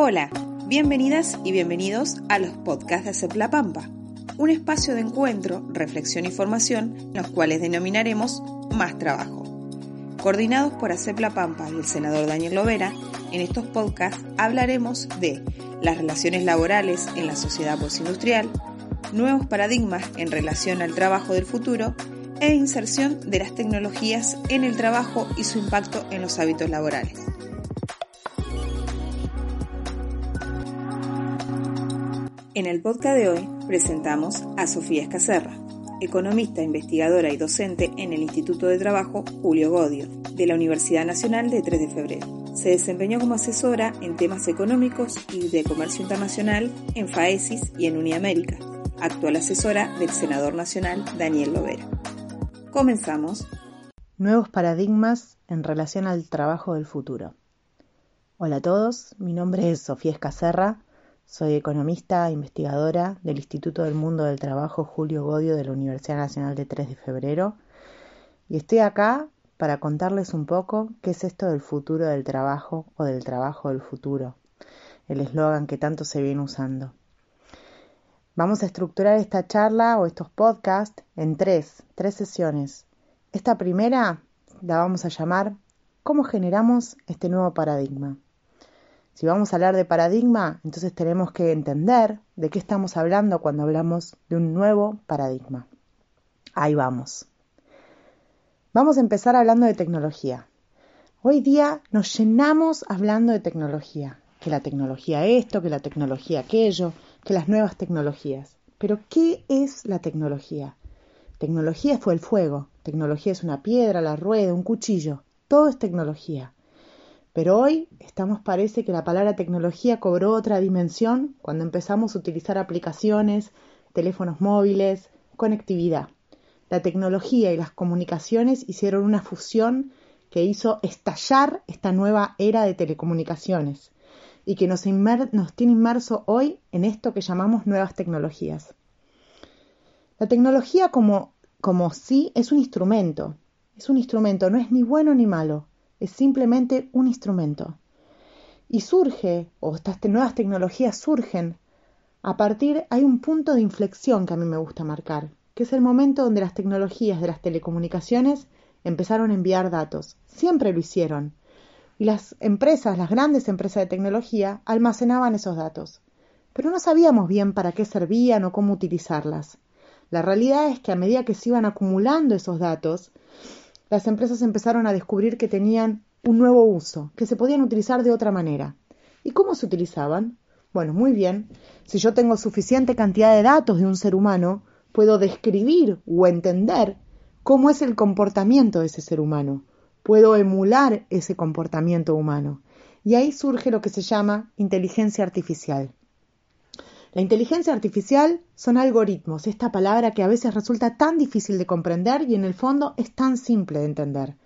Hola, bienvenidas y bienvenidos a los podcasts de ACEP La Pampa, un espacio de encuentro, reflexión y formación, los cuales denominaremos Más Trabajo. Coordinados por ACEP La Pampa y el senador Daniel Lovera, en estos podcasts hablaremos de las relaciones laborales en la sociedad postindustrial, nuevos paradigmas en relación al trabajo del futuro e inserción de las tecnologías en el trabajo y su impacto en los hábitos laborales. En el podcast de hoy presentamos a Sofía Escacerra, economista, investigadora y docente en el Instituto de Trabajo Julio Godio, de la Universidad Nacional de 3 de Febrero. Se desempeñó como asesora en temas económicos y de comercio internacional en FAESIS y en Uniamérica, actual asesora del senador nacional Daniel Lovera. Comenzamos. Nuevos paradigmas en relación al trabajo del futuro. Hola a todos, mi nombre es Sofía Escacerra, soy economista investigadora del Instituto del Mundo del Trabajo Julio Godio de la Universidad Nacional de 3 de Febrero y estoy acá para contarles un poco qué es esto del futuro del trabajo o del trabajo del futuro, el eslogan que tanto se viene usando. Vamos a estructurar esta charla o estos podcasts en tres, tres sesiones. Esta primera la vamos a llamar ¿Cómo generamos este nuevo paradigma? Si vamos a hablar de paradigma, entonces tenemos que entender de qué estamos hablando cuando hablamos de un nuevo paradigma. Ahí vamos. Vamos a empezar hablando de tecnología. Hoy día nos llenamos hablando de tecnología, que la tecnología esto, que la tecnología aquello, que las nuevas tecnologías. Pero ¿qué es la tecnología? Tecnología fue el fuego, tecnología es una piedra, la rueda, un cuchillo, todo es tecnología. Pero hoy estamos parece que la palabra tecnología cobró otra dimensión cuando empezamos a utilizar aplicaciones, teléfonos móviles, conectividad. La tecnología y las comunicaciones hicieron una fusión que hizo estallar esta nueva era de telecomunicaciones y que nos, tiene inmerso hoy en esto que llamamos nuevas tecnologías. La tecnología como, como sí es un instrumento, es un instrumento, no es ni bueno ni malo, es simplemente un instrumento. Y surge, o estas nuevas tecnologías surgen, a partir, hay un punto de inflexión que a mí me gusta marcar, que es el momento donde las tecnologías de las telecomunicaciones empezaron a enviar datos. Siempre lo hicieron. Y las empresas, las grandes empresas de tecnología, almacenaban esos datos. Pero no sabíamos bien para qué servían o cómo utilizarlas. La realidad es que a medida que se iban acumulando esos datos, las empresas empezaron a descubrir que tenían un nuevo uso, que se podían utilizar de otra manera. ¿Y cómo se utilizaban? Bueno, muy bien. Si yo tengo suficiente cantidad de datos de un ser humano, puedo describir o entender cómo es el comportamiento de ese ser humano, puedo emular ese comportamiento humano. Y ahí surge lo que se llama inteligencia artificial. La inteligencia artificial son algoritmos, esta palabra que a veces resulta tan difícil de comprender y en el fondo es tan simple de entender.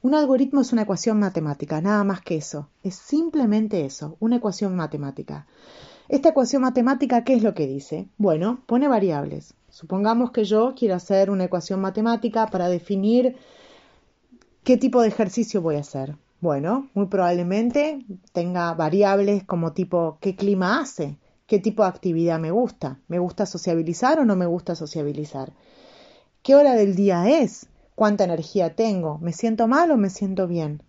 Un algoritmo es una ecuación matemática, nada más que eso. Es simplemente eso, una ecuación matemática. Esta ecuación matemática, ¿qué es lo que dice? Bueno, pone variables. Supongamos que yo quiero hacer una ecuación matemática para definir qué tipo de ejercicio voy a hacer. Bueno, muy probablemente tenga variables como tipo qué clima hace, qué tipo de actividad me gusta, me gusta sociabilizar o no me gusta sociabilizar, qué hora del día es, cuánta energía tengo, me siento mal o me siento bien.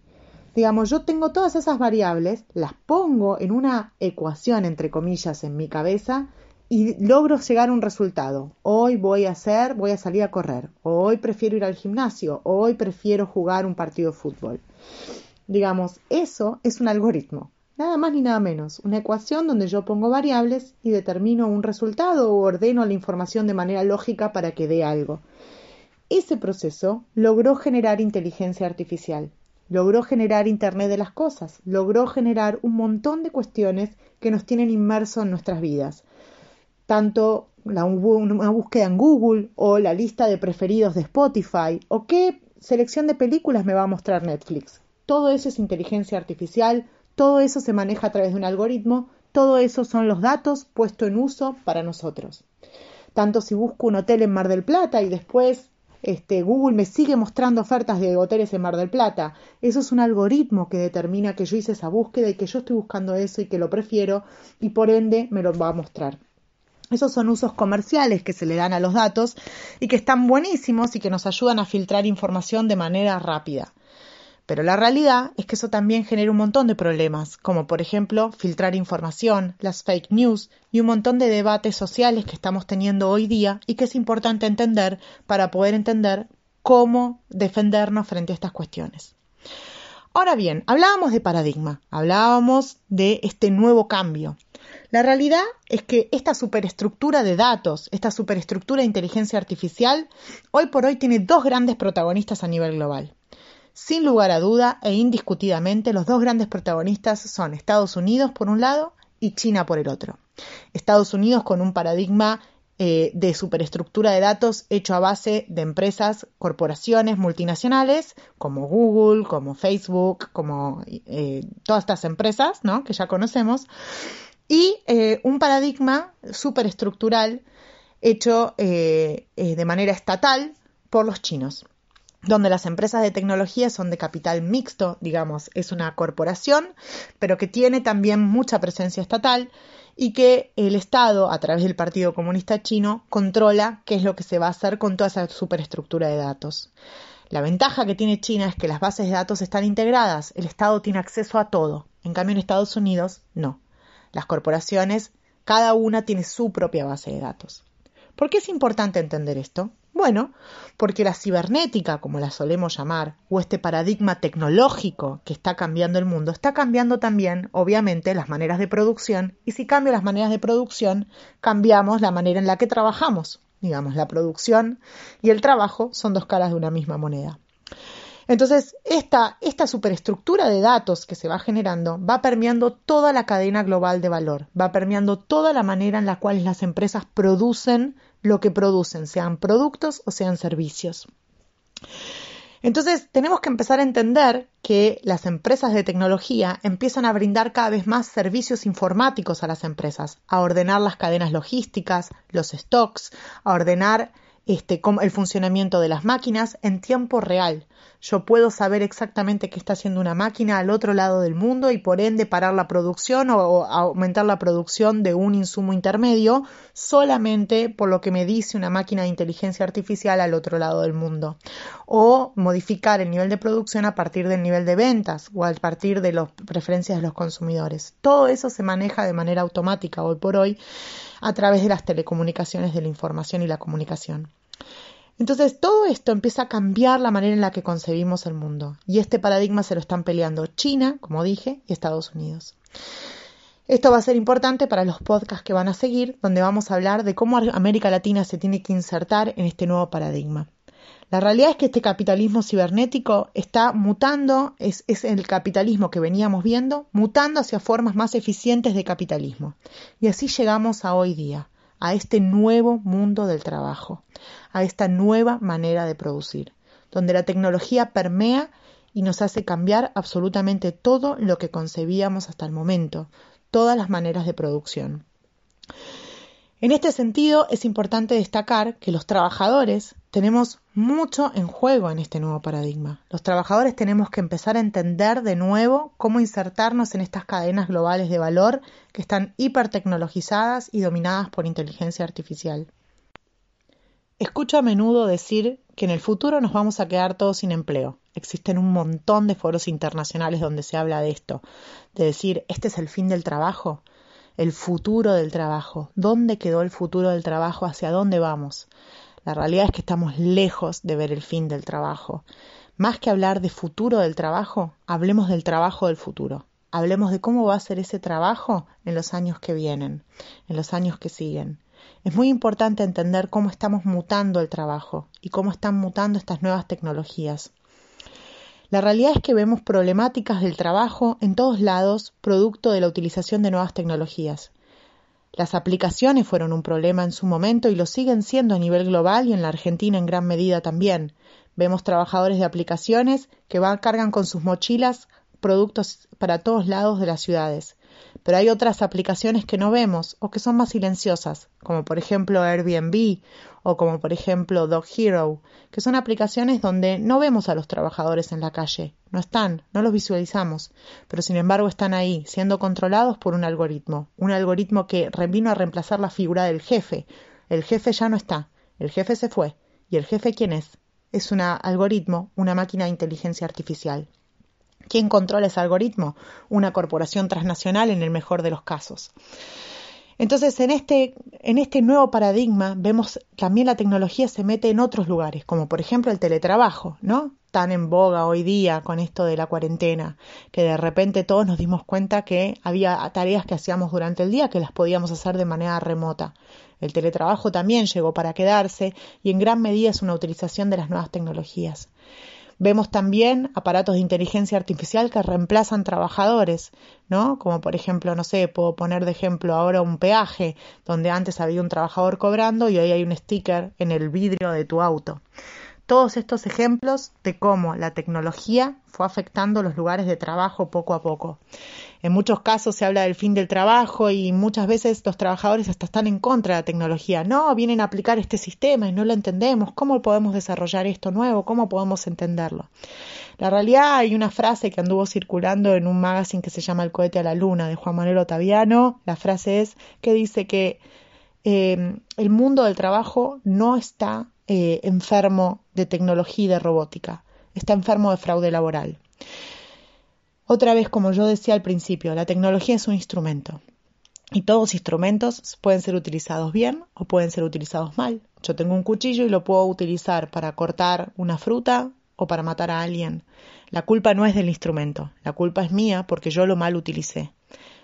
Digamos, yo tengo todas esas variables, las pongo en una ecuación, entre comillas, en mi cabeza y logro llegar a un resultado. Hoy voy a hacer, voy a salir a correr, hoy prefiero ir al gimnasio, hoy prefiero jugar un partido de fútbol. Digamos, eso es un algoritmo, nada más ni nada menos, una ecuación donde yo pongo variables y determino un resultado o ordeno la información de manera lógica para que dé algo. Ese proceso logró generar inteligencia artificial, logró generar Internet de las Cosas, logró generar un montón de cuestiones que nos tienen inmersos en nuestras vidas tanto la, una búsqueda en Google o la lista de preferidos de Spotify o qué selección de películas me va a mostrar Netflix. Todo eso es inteligencia artificial, todo eso se maneja a través de un algoritmo, todo eso son los datos puestos en uso para nosotros. Tanto si busco un hotel en Mar del Plata y después este, Google me sigue mostrando ofertas de hoteles en Mar del Plata. Eso es un algoritmo que determina que yo hice esa búsqueda y que yo estoy buscando eso y que lo prefiero y por ende me lo va a mostrar. Esos son usos comerciales que se le dan a los datos y que están buenísimos y que nos ayudan a filtrar información de manera rápida. Pero la realidad es que eso también genera un montón de problemas, como por ejemplo filtrar información, las fake news y un montón de debates sociales que estamos teniendo hoy día y que es importante entender para poder entender cómo defendernos frente a estas cuestiones. Ahora bien, hablábamos de paradigma, hablábamos de este nuevo cambio. La realidad es que esta superestructura de datos, esta superestructura de inteligencia artificial, hoy por hoy tiene dos grandes protagonistas a nivel global. Sin lugar a duda e indiscutidamente, los dos grandes protagonistas son Estados Unidos por un lado y China por el otro. Estados Unidos con un paradigma eh, de superestructura de datos hecho a base de empresas, corporaciones multinacionales como Google, como Facebook, como eh, todas estas empresas ¿no? que ya conocemos, y eh, un paradigma superestructural hecho de manera estatal por los chinos donde las empresas de tecnología son de capital mixto, digamos, es una corporación, pero que tiene también mucha presencia estatal y que el Estado, a través del Partido Comunista Chino, controla qué es lo que se va a hacer con toda esa superestructura de datos. La ventaja que tiene China es que las bases de datos están integradas, el Estado tiene acceso a todo, en cambio en Estados Unidos no. Las corporaciones, cada una tiene su propia base de datos. ¿Por qué es importante entender esto? Bueno, porque la cibernética, como la solemos llamar, o este paradigma tecnológico que está cambiando el mundo, está cambiando también, obviamente, las maneras de producción, y si cambio las maneras de producción, cambiamos la manera en la que trabajamos. Digamos, la producción y el trabajo son dos caras de una misma moneda. Entonces, esta, superestructura de datos que se va generando va permeando toda la cadena global de valor, va permeando toda la manera en la cual las empresas producen lo que producen, sean productos o sean servicios. Entonces, tenemos que empezar a entender que las empresas de tecnología empiezan a brindar cada vez más servicios informáticos a las empresas, a ordenar las cadenas logísticas, los stocks, a ordenar este, el funcionamiento de las máquinas en tiempo real. Yo puedo saber exactamente qué está haciendo una máquina al otro lado del mundo y por ende parar la producción o, aumentar la producción de un insumo intermedio solamente por lo que me dice una máquina de inteligencia artificial al otro lado del mundo. O modificar el nivel de producción a partir del nivel de ventas o a partir de las preferencias de los consumidores. Todo eso se maneja de manera automática hoy por hoy a través de las telecomunicaciones de la información y la comunicación. Entonces, todo esto empieza a cambiar la manera en la que concebimos el mundo. Y este paradigma se lo están peleando China, como dije, y Estados Unidos. Esto va a ser importante para los podcasts que van a seguir, donde vamos a hablar de cómo América Latina se tiene que insertar en este nuevo paradigma. La realidad es que este capitalismo cibernético está mutando, es, el capitalismo que veníamos viendo, mutando hacia formas más eficientes de capitalismo. Y así llegamos a hoy día, a este nuevo mundo del trabajo, a esta nueva manera de producir, donde la tecnología permea y nos hace cambiar absolutamente todo lo que concebíamos hasta el momento, todas las maneras de producción. En este sentido, es importante destacar que los trabajadores tenemos mucho en juego en este nuevo paradigma. Los trabajadores tenemos que empezar a entender de nuevo cómo insertarnos en estas cadenas globales de valor que están hipertecnologizadas y dominadas por inteligencia artificial. Escucho a menudo decir que en el futuro nos vamos a quedar todos sin empleo. Existen un montón de foros internacionales donde se habla de esto, de decir, este es el fin del trabajo, el futuro del trabajo, dónde quedó el futuro del trabajo, hacia dónde vamos. La realidad es que estamos lejos de ver el fin del trabajo. Más que hablar de futuro del trabajo, hablemos del trabajo del futuro. Hablemos de cómo va a ser ese trabajo en los años que vienen, en los años que siguen. Es muy importante entender cómo estamos mutando el trabajo y cómo están mutando estas nuevas tecnologías. La realidad es que vemos problemáticas del trabajo en todos lados, producto de la utilización de nuevas tecnologías. Las aplicaciones fueron un problema en su momento y lo siguen siendo a nivel global y en la Argentina en gran medida también. Vemos trabajadores de aplicaciones que van, cargan con sus mochilas productos para todos lados de las ciudades. Pero hay otras aplicaciones que no vemos o que son más silenciosas, como por ejemplo Airbnb o como por ejemplo Dog Hero, que son aplicaciones donde no vemos a los trabajadores en la calle, no están, no los visualizamos, pero sin embargo están ahí, siendo controlados por un algoritmo, un algoritmo que vino a reemplazar la figura del jefe. El jefe ya no está, el jefe se fue. ¿Y el jefe quién es? Es un algoritmo, una máquina de inteligencia artificial. ¿Quién controla ese algoritmo? Una corporación transnacional en el mejor de los casos. Entonces, en este, en este nuevo paradigma vemos también la tecnología se mete en otros lugares, como por ejemplo el teletrabajo, ¿no? Tan en boga hoy día con esto de la cuarentena, que de repente todos nos dimos cuenta que había tareas que hacíamos durante el día que las podíamos hacer de manera remota. El teletrabajo también llegó para quedarse y en gran medida es una utilización de las nuevas tecnologías. Vemos también aparatos de inteligencia artificial que reemplazan trabajadores, ¿no? Como por ejemplo, no sé, puedo poner de ejemplo ahora un peaje, donde antes había un trabajador cobrando y hoy hay un sticker en el vidrio de tu auto. Todos estos ejemplos de cómo la tecnología fue afectando los lugares de trabajo poco a poco. En muchos casos se habla del fin del trabajo y muchas veces los trabajadores hasta están en contra de la tecnología. No, vienen a aplicar este sistema y no lo entendemos. ¿Cómo podemos desarrollar esto nuevo? ¿Cómo podemos entenderlo? La realidad hay una frase que anduvo circulando en un magazine que se llama El cohete a la luna de Juan Manuel Otaviano. La frase es que dice que eh, el mundo del trabajo no está eh, enfermo de tecnología y de robótica, está enfermo de fraude laboral. Otra vez, como yo decía al principio, la tecnología es un instrumento y todos instrumentos pueden ser utilizados bien o pueden ser utilizados mal. Yo tengo un cuchillo y lo puedo utilizar para cortar una fruta o para matar a alguien. La culpa no es del instrumento, la culpa es mía porque yo lo mal utilicé.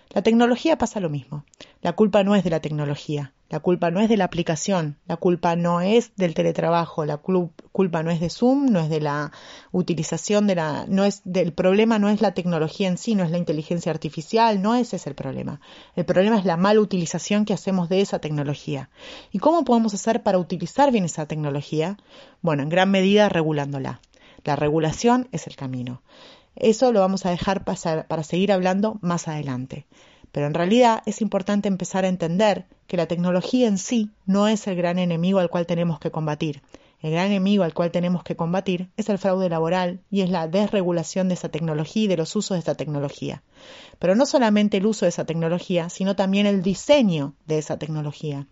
La tecnología pasa lo mismo. La culpa no es de la tecnología, la culpa no es de la aplicación, la culpa no es del teletrabajo, la culpa no es de Zoom, no es de la utilización de la, no es del problema no es la tecnología en sí, no es la inteligencia artificial, no ese es el problema. El problema es la mala utilización que hacemos de esa tecnología. ¿Y cómo podemos hacer para utilizar bien esa tecnología? Bueno, en gran medida regulándola. La regulación es el camino. Eso lo vamos a dejar pasar para seguir hablando más adelante. Pero en realidad es importante empezar a entender que la tecnología en sí no es el gran enemigo al cual tenemos que combatir. El gran enemigo al cual tenemos que combatir es el fraude laboral y es la desregulación de esa tecnología y de los usos de esa tecnología. Pero no solamente el uso de esa tecnología, sino también el diseño de esa tecnología.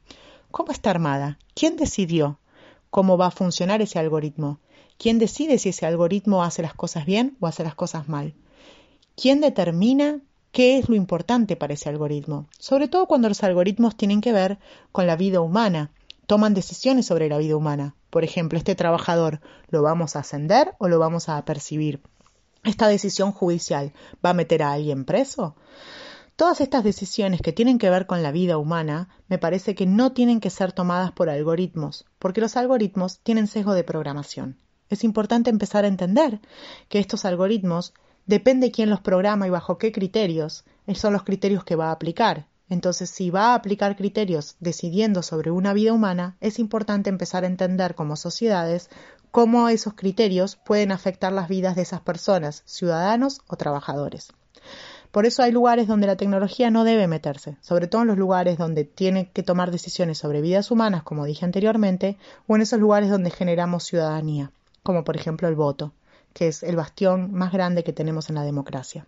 ¿Cómo está armada? ¿Quién decidió cómo va a funcionar ese algoritmo? ¿Quién decide si ese algoritmo hace las cosas bien o hace las cosas mal? ¿Quién determina qué es lo importante para ese algoritmo, sobre todo cuando los algoritmos tienen que ver con la vida humana, toman decisiones sobre la vida humana. Por ejemplo, este trabajador, ¿lo vamos a ascender o lo vamos a percibir? Esta decisión judicial va a meter a alguien preso. Todas estas decisiones que tienen que ver con la vida humana me parece que no tienen que ser tomadas por algoritmos, porque los algoritmos tienen sesgo de programación. Es importante empezar a entender que estos algoritmos depende quién los programa y bajo qué criterios, son los criterios que va a aplicar. Entonces, si va a aplicar criterios decidiendo sobre una vida humana, es importante empezar a entender como sociedades cómo esos criterios pueden afectar las vidas de esas personas, ciudadanos o trabajadores. Por eso hay lugares donde la tecnología no debe meterse, sobre todo en los lugares donde tiene que tomar decisiones sobre vidas humanas, como dije anteriormente, o en esos lugares donde generamos ciudadanía, como por ejemplo el voto que es el bastión más grande que tenemos en la democracia.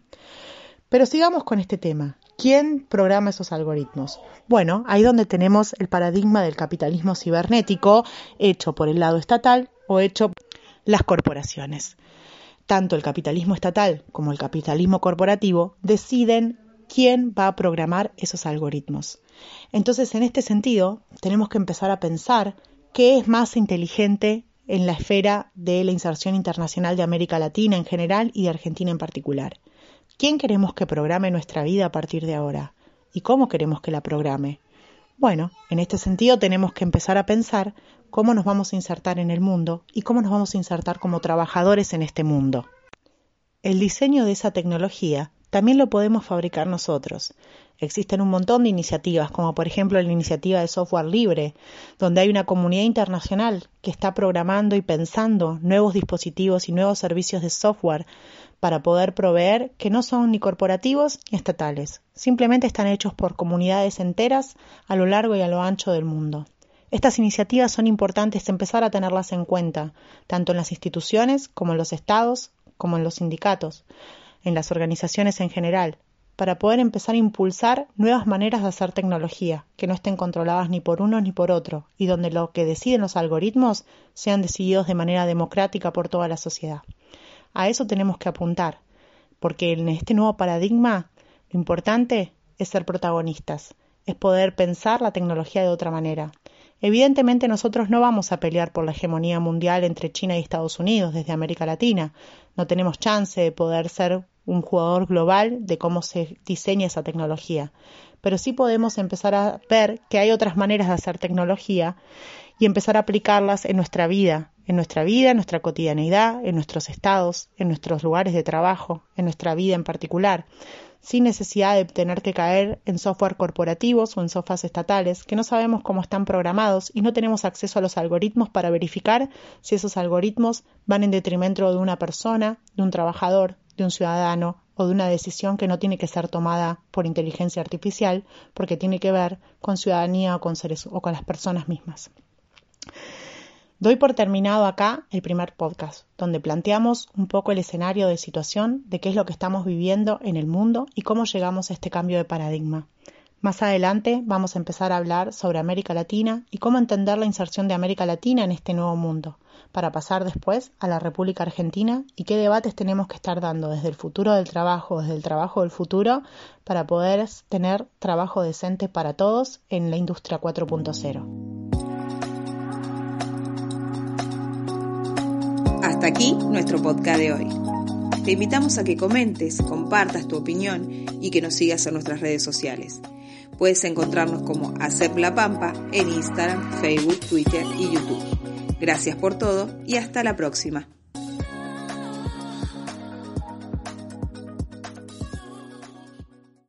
Pero sigamos con este tema. ¿Quién programa esos algoritmos? Bueno, ahí donde tenemos el paradigma del capitalismo cibernético hecho por el lado estatal o hecho por las corporaciones. Tanto el capitalismo estatal como el capitalismo corporativo deciden quién va a programar esos algoritmos. Entonces, en este sentido, tenemos que empezar a pensar qué es más inteligente en la esfera de la inserción internacional de América Latina en general y de Argentina en particular. ¿Quién queremos que programe nuestra vida a partir de ahora? ¿Y cómo queremos que la programe? Bueno, en este sentido tenemos que empezar a pensar cómo nos vamos a insertar en el mundo y cómo nos vamos a insertar como trabajadores en este mundo. El diseño de esa tecnología también lo podemos fabricar nosotros. Existen un montón de iniciativas, como por ejemplo la iniciativa de software libre, donde hay una comunidad internacional que está programando y pensando nuevos dispositivos y nuevos servicios de software para poder proveer que no son ni corporativos ni estatales, simplemente están hechos por comunidades enteras a lo largo y a lo ancho del mundo. Estas iniciativas son importantes empezar a tenerlas en cuenta, tanto en las instituciones como en los estados, como en los sindicatos, en las organizaciones en general, para poder empezar a impulsar nuevas maneras de hacer tecnología, que no estén controladas ni por uno ni por otro, y donde lo que deciden los algoritmos sean decididos de manera democrática por toda la sociedad. A eso tenemos que apuntar, porque en este nuevo paradigma lo importante es ser protagonistas, es poder pensar la tecnología de otra manera. Evidentemente nosotros no vamos a pelear por la hegemonía mundial entre China y Estados Unidos desde América Latina. No tenemos chance de poder ser un jugador global de cómo se diseña esa tecnología. Pero sí podemos empezar a ver que hay otras maneras de hacer tecnología y empezar a aplicarlas en nuestra vida, en nuestra vida, en nuestra cotidianidad, en nuestros estados, en nuestros lugares de trabajo, en nuestra vida en particular, sin necesidad de tener que caer en software corporativos o en sofás estatales que no sabemos cómo están programados y no tenemos acceso a los algoritmos para verificar si esos algoritmos van en detrimento de una persona, de un trabajador, de un ciudadano o de una decisión que no tiene que ser tomada por inteligencia artificial porque tiene que ver con ciudadanía o con seres o con las personas mismas. Doy por terminado acá el primer podcast, donde planteamos un poco el escenario de situación de qué es lo que estamos viviendo en el mundo y cómo llegamos a este cambio de paradigma. Más adelante vamos a empezar a hablar sobre América Latina y cómo entender la inserción de América Latina en este nuevo mundo, para pasar después a la República Argentina y qué debates tenemos que estar dando desde el futuro del trabajo, desde el trabajo del futuro, para poder tener trabajo decente para todos en la industria 4.0. Hasta aquí nuestro podcast de hoy. Te invitamos a que comentes, compartas tu opinión y que nos sigas en nuestras redes sociales. Puedes encontrarnos como Hacer la Pampa en Instagram, Facebook, Twitter y YouTube. Gracias por todo y hasta la próxima.